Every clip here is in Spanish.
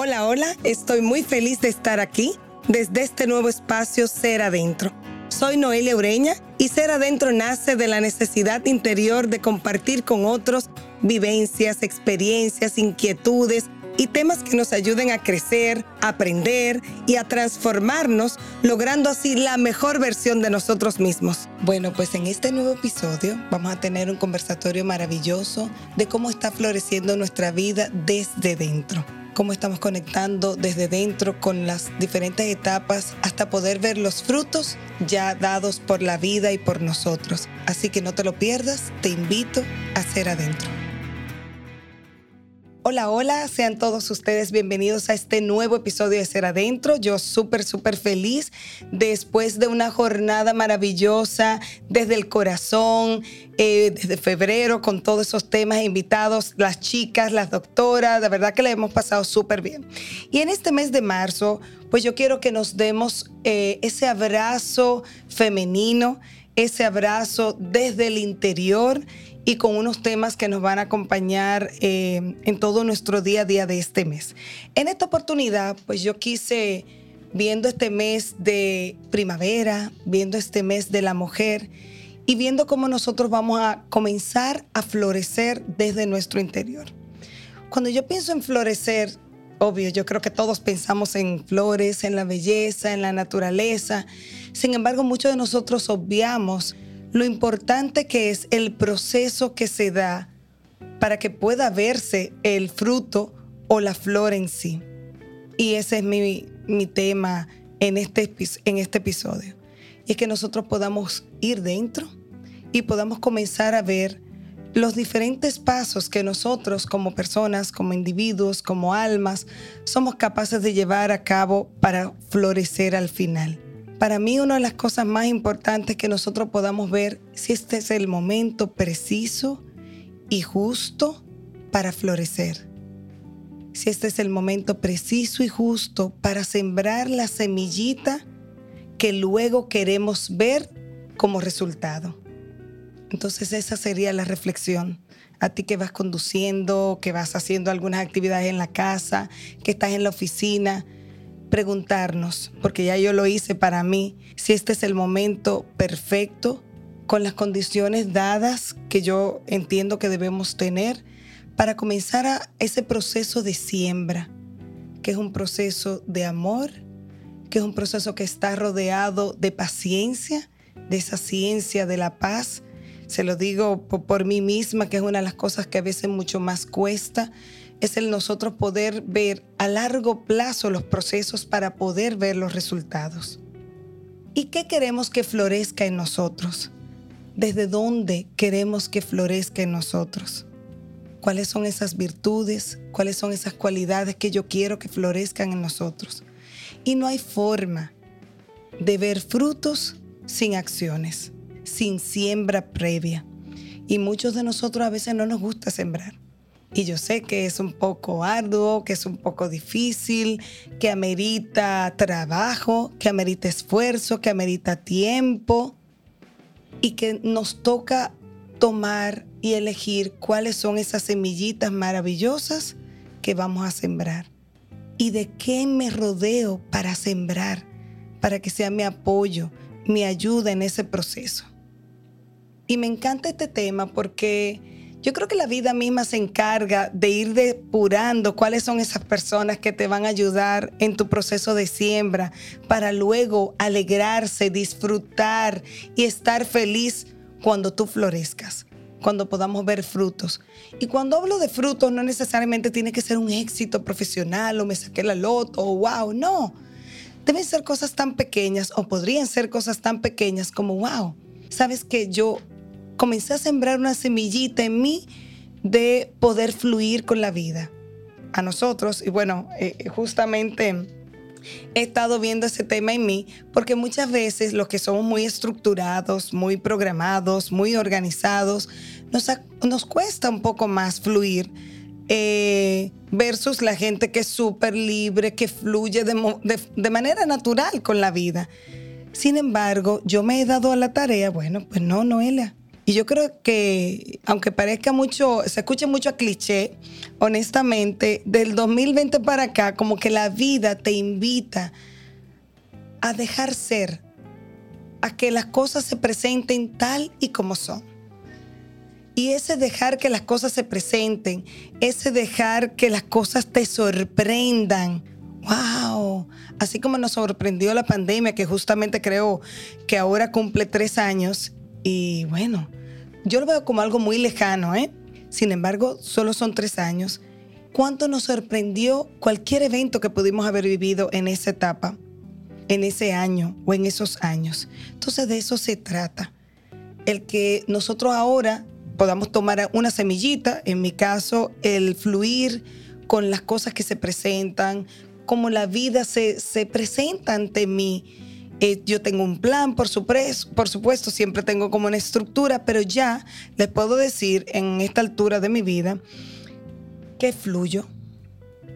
Hola, hola, estoy muy feliz de estar aquí desde este nuevo espacio Ser Adentro. Soy Noelia Ureña y Ser Adentro nace de la necesidad interior de compartir con otros vivencias, experiencias, inquietudes y temas que nos ayuden a crecer, aprender y a transformarnos, logrando así la mejor versión de nosotros mismos. Bueno, pues en este nuevo episodio vamos a tener un conversatorio maravilloso de cómo está floreciendo nuestra vida desde dentro cómo estamos conectando desde dentro con las diferentes etapas hasta poder ver los frutos ya dados por la vida y por nosotros. Así que no te lo pierdas, te invito a ser adentro. Hola, hola, sean todos ustedes bienvenidos a este nuevo episodio de Ser Adentro. Yo súper, súper feliz después de una jornada maravillosa desde el corazón, eh, desde febrero, con todos esos temas invitados, las chicas, las doctoras, de verdad que le hemos pasado súper bien. Y en este mes de marzo, pues yo quiero que nos demos eh, ese abrazo femenino, ese abrazo desde el interior y con unos temas que nos van a acompañar eh, en todo nuestro día a día de este mes. En esta oportunidad, pues yo quise, viendo este mes de primavera, viendo este mes de la mujer y viendo cómo nosotros vamos a comenzar a florecer desde nuestro interior. Cuando yo pienso en florecer, obvio, yo creo que todos pensamos en flores, en la belleza, en la naturaleza. Sin embargo, muchos de nosotros obviamos lo importante que es el proceso que se da para que pueda verse el fruto o la flor en sí. Y ese es mi, tema en este, en este episodio. Y es que nosotros podamos ir dentro y podamos comenzar a ver los diferentes pasos que nosotros como personas, como individuos, como almas, somos capaces de llevar a cabo para florecer al final. Para mí una de las cosas más importantes que nosotros podamos ver si este es el momento preciso y justo para florecer. Si este es el momento preciso y justo para sembrar la semillita que luego queremos ver como resultado. Entonces esa sería la reflexión. A ti que vas conduciendo, que vas haciendo algunas actividades en la casa, que estás en la oficina, preguntarnos, porque ya yo lo hice para mí, si este es el momento perfecto con las condiciones dadas que yo entiendo que debemos tener para comenzar a ese proceso de siembra, que es un proceso de amor, que es un proceso que está rodeado de paciencia, de esa ciencia de la paz. Se lo digo por, por mí misma, que es una de las cosas que a veces mucho más cuesta, es el nosotros poder ver a largo plazo los procesos para poder ver los resultados. ¿Y qué queremos que florezca en nosotros? ¿Desde dónde queremos que florezca en nosotros? ¿Cuáles son esas virtudes? ¿Cuáles son esas cualidades que yo quiero que florezcan en nosotros? Y no hay forma de ver frutos sin acciones, sin siembra previa. Y muchos de nosotros a veces no nos gusta sembrar. Y yo sé que es un poco arduo, que es un poco difícil, que amerita trabajo, que amerita esfuerzo, que amerita tiempo y que nos toca tomar y elegir cuáles son esas semillitas maravillosas que vamos a sembrar. Y de qué me rodeo para sembrar, para que sea mi apoyo, mi ayuda en ese proceso. Y me encanta este tema porque yo creo que la vida misma se encarga de ir depurando cuáles son esas personas que te van a ayudar en tu proceso de siembra para luego alegrarse, disfrutar y estar feliz cuando tú florezcas, cuando podamos ver frutos. Y cuando hablo de frutos no necesariamente tiene que ser un éxito profesional o me saqué la loto o wow, no. Deben ser cosas tan pequeñas o podrían ser cosas tan pequeñas como wow. Sabes que yo comencé a sembrar una semillita en mí de poder fluir con la vida. A nosotros, y bueno, eh, eh, justamente he estado viendo ese tema en mí porque muchas veces los que somos muy estructurados, muy programados, muy organizados, nos, nos cuesta un poco más fluir eh, versus la gente que es súper libre, que fluye de, de manera natural con la vida. Sin embargo, yo me he dado a la tarea, bueno, pues no, Noelia, Y yo creo que, aunque parezca mucho, se escuche mucho a cliché, honestamente, del 2020 para acá, como que la vida te invita a dejar ser, a que las cosas se presenten tal y como son. Y ese dejar que las cosas se presenten, ese dejar que las cosas te sorprendan, wow, así como nos sorprendió la pandemia, que justamente creo que ahora cumple tres años, y bueno, yo lo veo como algo muy lejano, ¿eh? Sin embargo, solo son tres años. ¿Cuánto nos sorprendió cualquier evento que pudimos haber vivido en esa etapa, en ese año o en esos años? Entonces de eso se trata. El que nosotros ahora podamos tomar una semillita, en mi caso, el fluir con las cosas que se presentan, como la vida se, se presenta ante mí. Eh, yo tengo un plan, por supuesto, por supuesto, siempre tengo como una estructura, pero ya les puedo decir en esta altura de mi vida que fluyo.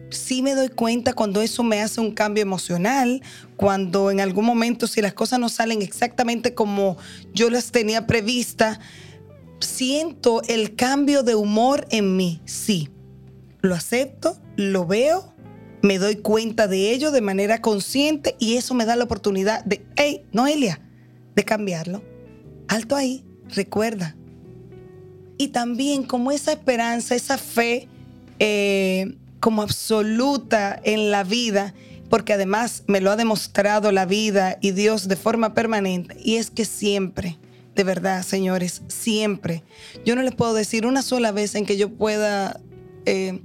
Sí me doy cuenta cuando eso me hace un cambio emocional, cuando en algún momento si las cosas no salen exactamente como yo las tenía prevista, siento el cambio de humor en mí, sí. Lo acepto, lo veo me doy cuenta de ello de manera consciente y eso me da la oportunidad de, hey, Noelia, de cambiarlo. Alto ahí, recuerda. Y también como esa esperanza, esa fe eh, como absoluta en la vida, porque además me lo ha demostrado la vida y Dios de forma permanente, y es que siempre, de verdad, señores, siempre, yo no les puedo decir una sola vez en que yo pueda... Eh,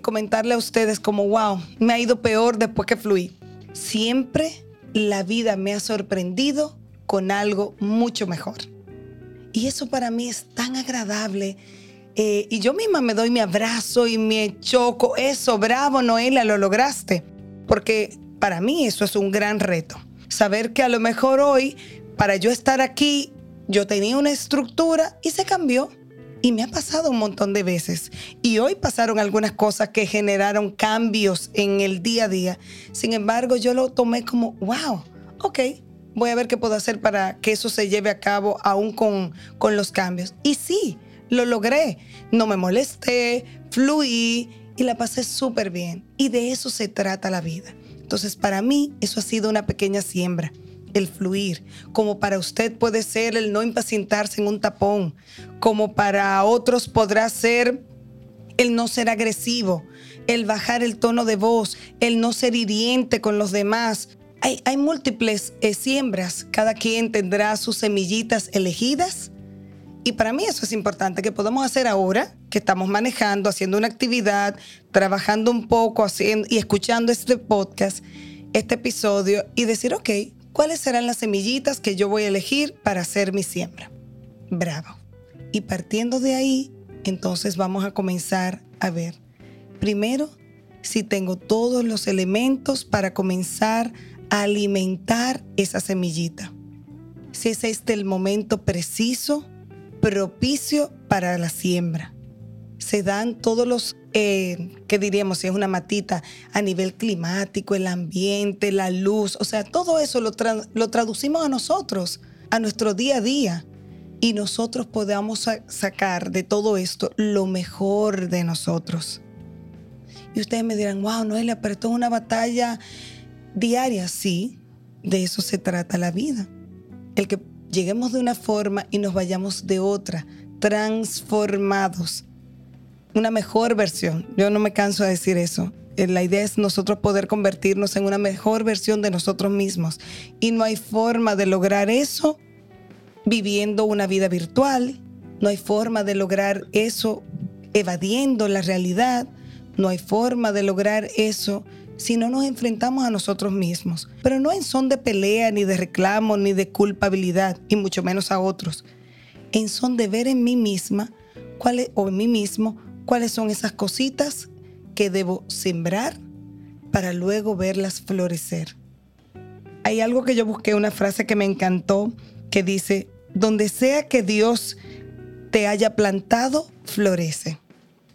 comentarle a ustedes como, wow, me ha ido peor después que fluí. Siempre la vida me ha sorprendido con algo mucho mejor. Y eso para mí es tan agradable. Eh, y yo misma me doy mi abrazo y me choco. Eso, bravo, Noelia, lo lograste. Porque para mí eso es un gran reto. Saber que a lo mejor hoy, para yo estar aquí, yo tenía una estructura y se cambió y me ha pasado un montón de veces. Y hoy pasaron algunas cosas que generaron cambios en el día a día. Sin embargo, yo lo tomé como, wow, ok, voy a ver qué puedo hacer para que eso se lleve a cabo aún con, con los cambios. Y sí, lo logré. No me molesté, fluí y la pasé súper bien. Y de eso se trata la vida. Entonces, para mí, eso ha sido una pequeña siembra el fluir, como para usted puede ser el no impacientarse en un tapón, como para otros podrá ser el no ser agresivo, el bajar el tono de voz, el no ser hiriente con los demás. Hay, múltiples eh, siembras, cada quien tendrá sus semillitas elegidas. Y para mí eso es importante, que podamos hacer ahora, que estamos manejando, haciendo una actividad, trabajando un poco haciendo, y escuchando este podcast, este episodio, y decir, ok, ¿Cuáles serán las semillitas que yo voy a elegir para hacer mi siembra? Bravo. Y partiendo de ahí, entonces vamos a comenzar a ver. Primero, si tengo todos los elementos para comenzar a alimentar esa semillita. Si es este el momento preciso, propicio para la siembra. Se dan todos los eh, ¿qué diríamos? Si es una matita a nivel climático, el ambiente, la luz, o sea, todo eso lo, lo traducimos a nosotros, a nuestro día a día. Y nosotros podamos sacar de todo esto lo mejor de nosotros. Y ustedes me dirán, wow, Noelia, pero esto es una batalla diaria. Sí, de eso se trata la vida. El que lleguemos de una forma y nos vayamos de otra, transformados una mejor versión. Yo no me canso de decir eso. Eh, la idea es nosotros poder convertirnos en una mejor versión de nosotros mismos. Y no hay forma de lograr eso viviendo una vida virtual. No hay forma de lograr eso evadiendo la realidad. No hay forma de lograr eso si no nos enfrentamos a nosotros mismos. Pero no en son de pelea, ni de reclamo, ni de culpabilidad, y mucho menos a otros. En son de ver en mí misma cuál o en mí mismo cuáles son esas cositas que debo sembrar para luego verlas florecer. Hay algo que yo busqué, una frase que me encantó, que dice, donde sea que Dios te haya plantado, florece.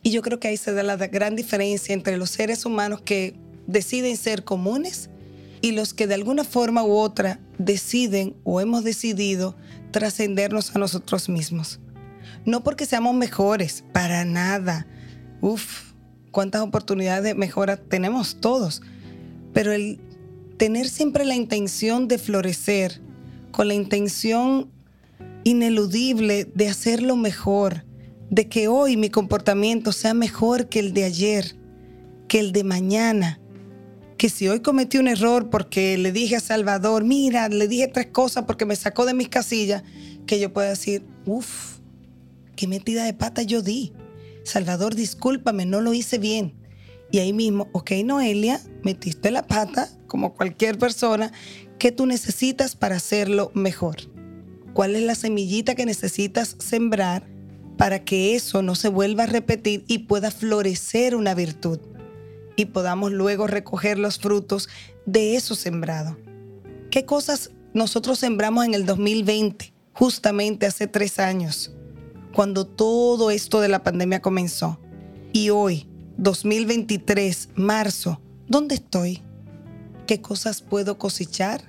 Y yo creo que ahí se da la gran diferencia entre los seres humanos que deciden ser comunes y los que de alguna forma u otra deciden o hemos decidido trascendernos a nosotros mismos. No porque seamos mejores, para nada. Uf, cuántas oportunidades de mejora tenemos todos. Pero el tener siempre la intención de florecer, con la intención ineludible de hacerlo mejor, de que hoy mi comportamiento sea mejor que el de ayer, que el de mañana. Que si hoy cometí un error porque le dije a Salvador, mira, le dije tres cosas porque me sacó de mis casillas, que yo pueda decir, uff, qué metida de pata yo di. Salvador, discúlpame, no lo hice bien. Y ahí mismo, ok, Noelia, metiste la pata, como cualquier persona, ¿qué tú necesitas para hacerlo mejor? ¿Cuál es la semillita que necesitas sembrar para que eso no se vuelva a repetir y pueda florecer una virtud? Y podamos luego recoger los frutos de eso sembrado. ¿Qué cosas nosotros sembramos en el 2020, justamente hace tres años, cuando todo esto de la pandemia comenzó? Y hoy, 2023, marzo, ¿dónde estoy? ¿Qué cosas puedo cosechar?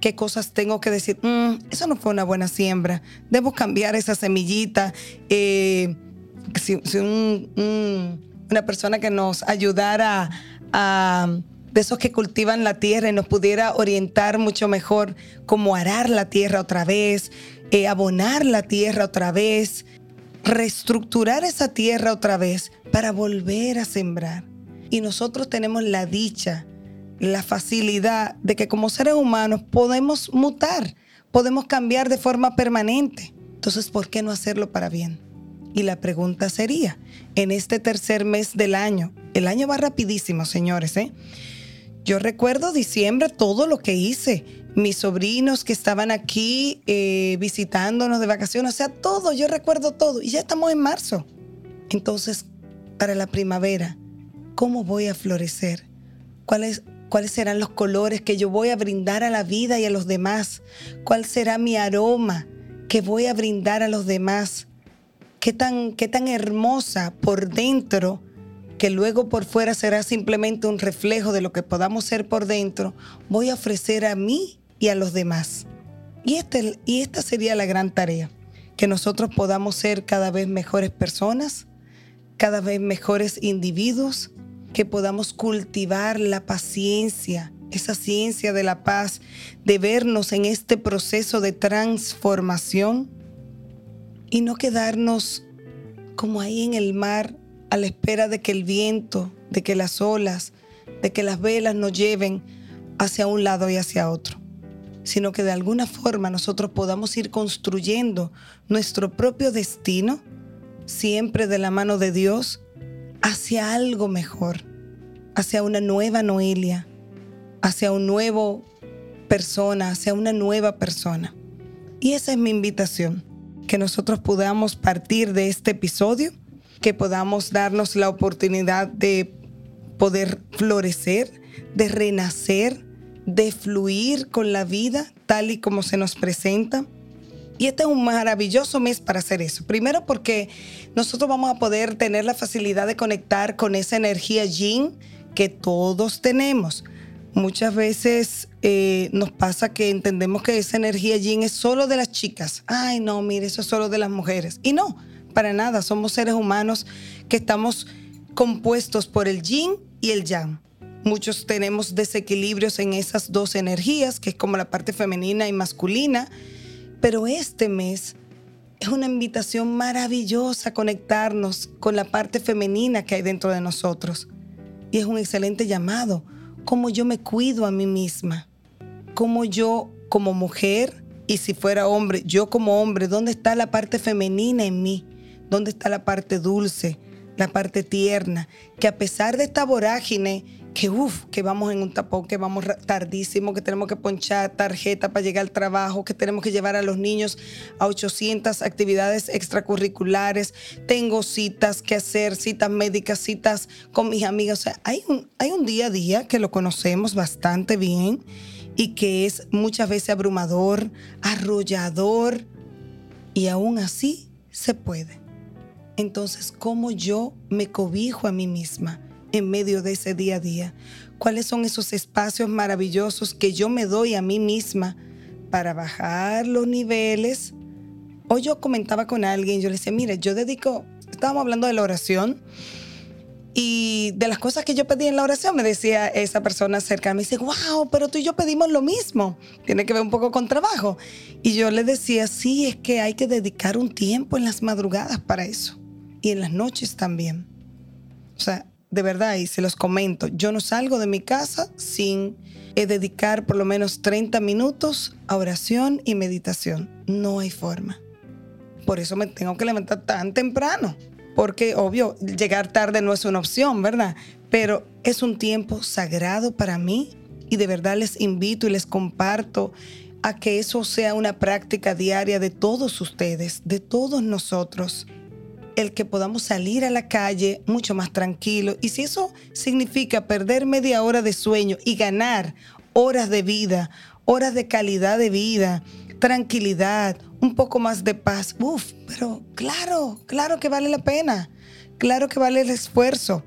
¿Qué cosas tengo que decir? Mm, eso no fue una buena siembra. Debo cambiar esa semillita. Eh, si, una persona que nos ayudara a, de esos que cultivan la tierra y nos pudiera orientar mucho mejor cómo arar la tierra otra vez, eh, abonar la tierra otra vez, reestructurar esa tierra otra vez para volver a sembrar. Y nosotros tenemos la dicha, la facilidad de que como seres humanos podemos mutar, podemos cambiar de forma permanente. Entonces, ¿por qué no hacerlo para bien? Y la pregunta sería, en este tercer mes del año, el año va rapidísimo, señores, ¿eh? Yo recuerdo diciembre todo lo que hice mis sobrinos que estaban aquí eh, visitándonos de vacaciones, o sea, todo, yo recuerdo todo. Y ya estamos en marzo. Entonces, para la primavera, ¿cómo voy a florecer? ¿Cuáles, ¿Cuáles serán los colores que yo voy a brindar a la vida y a los demás? ¿Cuál será mi aroma que voy a brindar a los demás? ¿Qué tan, qué tan hermosa por dentro? que luego por fuera será simplemente un reflejo de lo que podamos ser por dentro, voy a ofrecer a mí y a los demás. Y, este, y esta sería la gran tarea, que nosotros podamos ser cada vez mejores personas, cada vez mejores individuos, que podamos cultivar la paciencia, esa ciencia de la paz, de vernos en este proceso de transformación y no quedarnos como ahí en el mar a la espera de que el viento, de que las olas, de que las velas nos lleven hacia un lado y hacia otro sino que de alguna forma nosotros podamos ir construyendo nuestro propio destino, siempre de la mano de Dios, hacia algo mejor, hacia una nueva Noelia, hacia un nuevo persona, hacia una nueva persona. Y esa es mi invitación, que nosotros podamos partir de este episodio, que podamos darnos la oportunidad de poder florecer, de renacer, de fluir con la vida tal y como se nos presenta. Y este es un maravilloso mes para hacer eso. Primero porque nosotros vamos a poder tener la facilidad de conectar con esa energía yin que todos tenemos. Muchas veces eh, nos pasa que entendemos que esa energía yin es solo de las chicas. Ay, no, mire, eso es solo de las mujeres. Y no, para nada. Somos seres humanos que estamos compuestos por el yin y el yang. Muchos tenemos desequilibrios en esas dos energías, que es como la parte femenina y masculina, pero este mes es una invitación maravillosa a conectarnos con la parte femenina que hay dentro de nosotros. Y es un excelente llamado, cómo yo me cuido a mí misma, cómo yo como mujer, y si fuera hombre, yo como hombre, ¿dónde está la parte femenina en mí? ¿Dónde está la parte dulce, la parte tierna? Que a pesar de esta vorágine que uff, que vamos en un tapón, que vamos tardísimo, que tenemos que ponchar tarjeta para llegar al trabajo, que tenemos que llevar a los niños a 800 actividades extracurriculares, tengo citas que hacer, citas médicas, citas con mis amigas. O sea, hay un, hay un día a día que lo conocemos bastante bien y que es muchas veces abrumador, arrollador, y aún así se puede. Entonces, ¿cómo yo me cobijo a mí misma? En medio de ese día a día? ¿Cuáles son esos espacios maravillosos que yo me doy a mí misma para bajar los niveles. Hoy yo comentaba con alguien, yo le decía, mire, yo dedico, estábamos hablando de la oración y de las cosas que yo pedí en la oración, me decía esa persona cerca, me dice, wow, pero tú y yo pedimos lo mismo. Tiene que ver un poco con trabajo. Y yo le decía, sí, es que hay que dedicar un tiempo en las madrugadas para eso. Y en las noches también. O sea, de verdad, y se los comento, yo no salgo de mi casa sin eh, dedicar por lo menos 30 minutos a oración y meditación. No hay forma. Por eso me tengo que levantar tan temprano porque obvio, llegar tarde no es una opción, ¿verdad? Pero es un tiempo sagrado para mí y de verdad les invito y les comparto a que eso sea una práctica diaria de todos ustedes, de todos nosotros. El que podamos salir a la calle mucho más tranquilo. Y si eso significa perder media hora de sueño y ganar horas de vida, horas de calidad de vida, tranquilidad, un poco más de paz. Uf, pero claro, claro que vale la pena. Claro que vale el esfuerzo.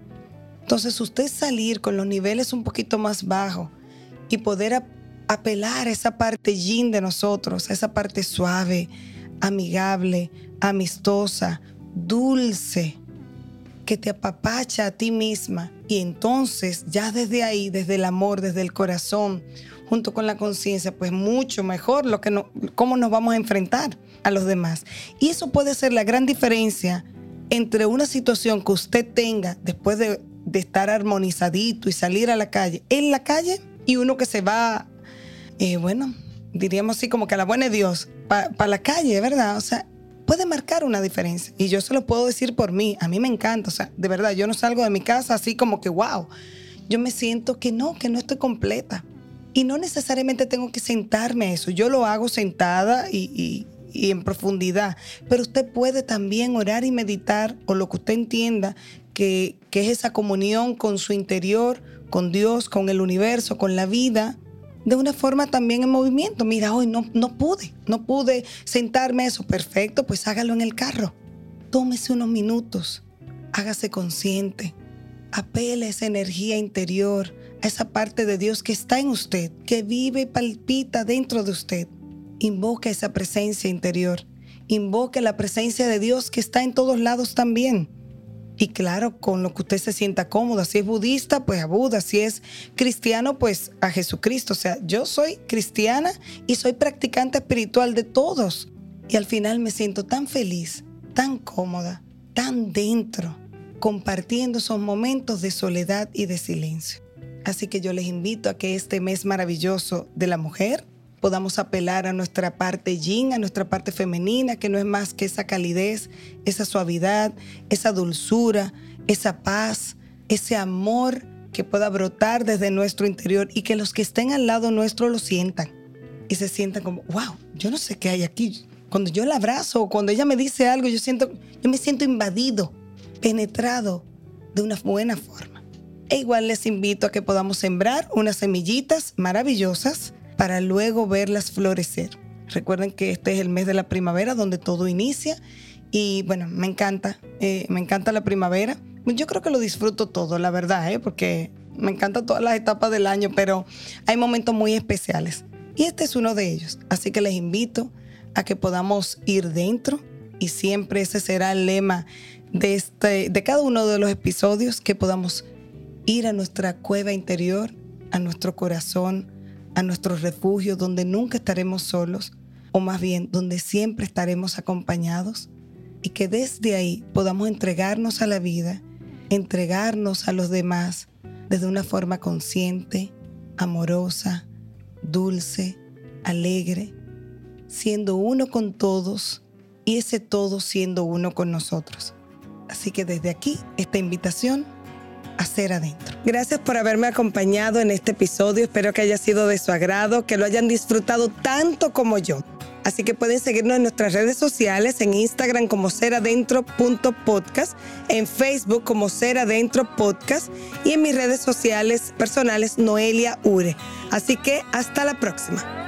Entonces usted salir con los niveles un poquito más bajos y poder apelar a esa parte yin de nosotros, esa parte suave, amigable, amistosa, dulce, que te apapacha a ti misma. Y entonces ya desde ahí, desde el amor, desde el corazón, junto con la conciencia, pues mucho mejor lo que no, cómo nos vamos a enfrentar a los demás. Y eso puede ser la gran diferencia entre una situación que usted tenga después de, estar armonizadito y salir a la calle, en la calle, y uno que se va, eh, bueno, diríamos así como que a la buena de Dios, para la calle, ¿verdad? O sea, puede marcar una diferencia. Y yo se lo puedo decir por mí, a mí me encanta, o sea, de verdad, yo no salgo de mi casa así como que, wow, yo me siento que no, que no estoy completa. Y no necesariamente tengo que sentarme a eso. Yo lo hago sentada y, en profundidad. Pero usted puede también orar y meditar o lo que usted entienda que, que, es esa comunión con su interior, con Dios, con el universo, con la vida, de una forma también en movimiento. Mira, hoy no, no pude, no pude sentarme eso. Perfecto, pues hágalo en el carro. Tómese unos minutos, hágase consciente, apele a esa energía interior a esa parte de Dios que está en usted, que vive y palpita dentro de usted. Invoca esa presencia interior. Invoque la presencia de Dios que está en todos lados también. Y claro, con lo que usted se sienta cómoda. Si es budista, pues a Buda. Si es cristiano, pues a Jesucristo. O sea, yo soy cristiana y soy practicante espiritual de todos. Y al final me siento tan feliz, tan cómoda, tan dentro, compartiendo esos momentos de soledad y de silencio. Así que yo les invito a que este mes maravilloso de la mujer podamos apelar a nuestra parte yin, a nuestra parte femenina, que no es más que esa calidez, esa suavidad, esa dulzura, esa paz, ese amor que pueda brotar desde nuestro interior y que los que estén al lado nuestro lo sientan y se sientan como, wow, yo no sé qué hay aquí. Cuando yo la abrazo o cuando ella me dice algo, yo siento, yo me siento invadido, penetrado de una buena forma. E igual les invito a que podamos sembrar unas semillitas maravillosas para luego verlas florecer. Recuerden que este es el mes de la primavera donde todo inicia y bueno, me encanta, eh, me encanta la primavera. Yo creo que lo disfruto todo, la verdad, ¿eh? porque me encantan todas las etapas del año, pero hay momentos muy especiales y este es uno de ellos. Así que les invito a que podamos ir dentro y siempre ese será el lema de, este, de cada uno de los episodios, que podamos ir a nuestra cueva interior, a nuestro corazón, a nuestro refugio donde nunca estaremos solos, o más bien donde siempre estaremos acompañados, y que desde ahí podamos entregarnos a la vida, entregarnos a los demás desde una forma consciente, amorosa, dulce, alegre, siendo uno con todos y ese todo siendo uno con nosotros. Así que desde aquí, esta invitación hacer adentro. Gracias por haberme acompañado en este episodio. Espero que haya sido de su agrado, que lo hayan disfrutado tanto como yo. Así que pueden seguirnos en nuestras redes sociales, en Instagram como seradentro.podcast, en Facebook como Seradentro Podcast y en mis redes sociales personales Noelia Ure. Así que hasta la próxima.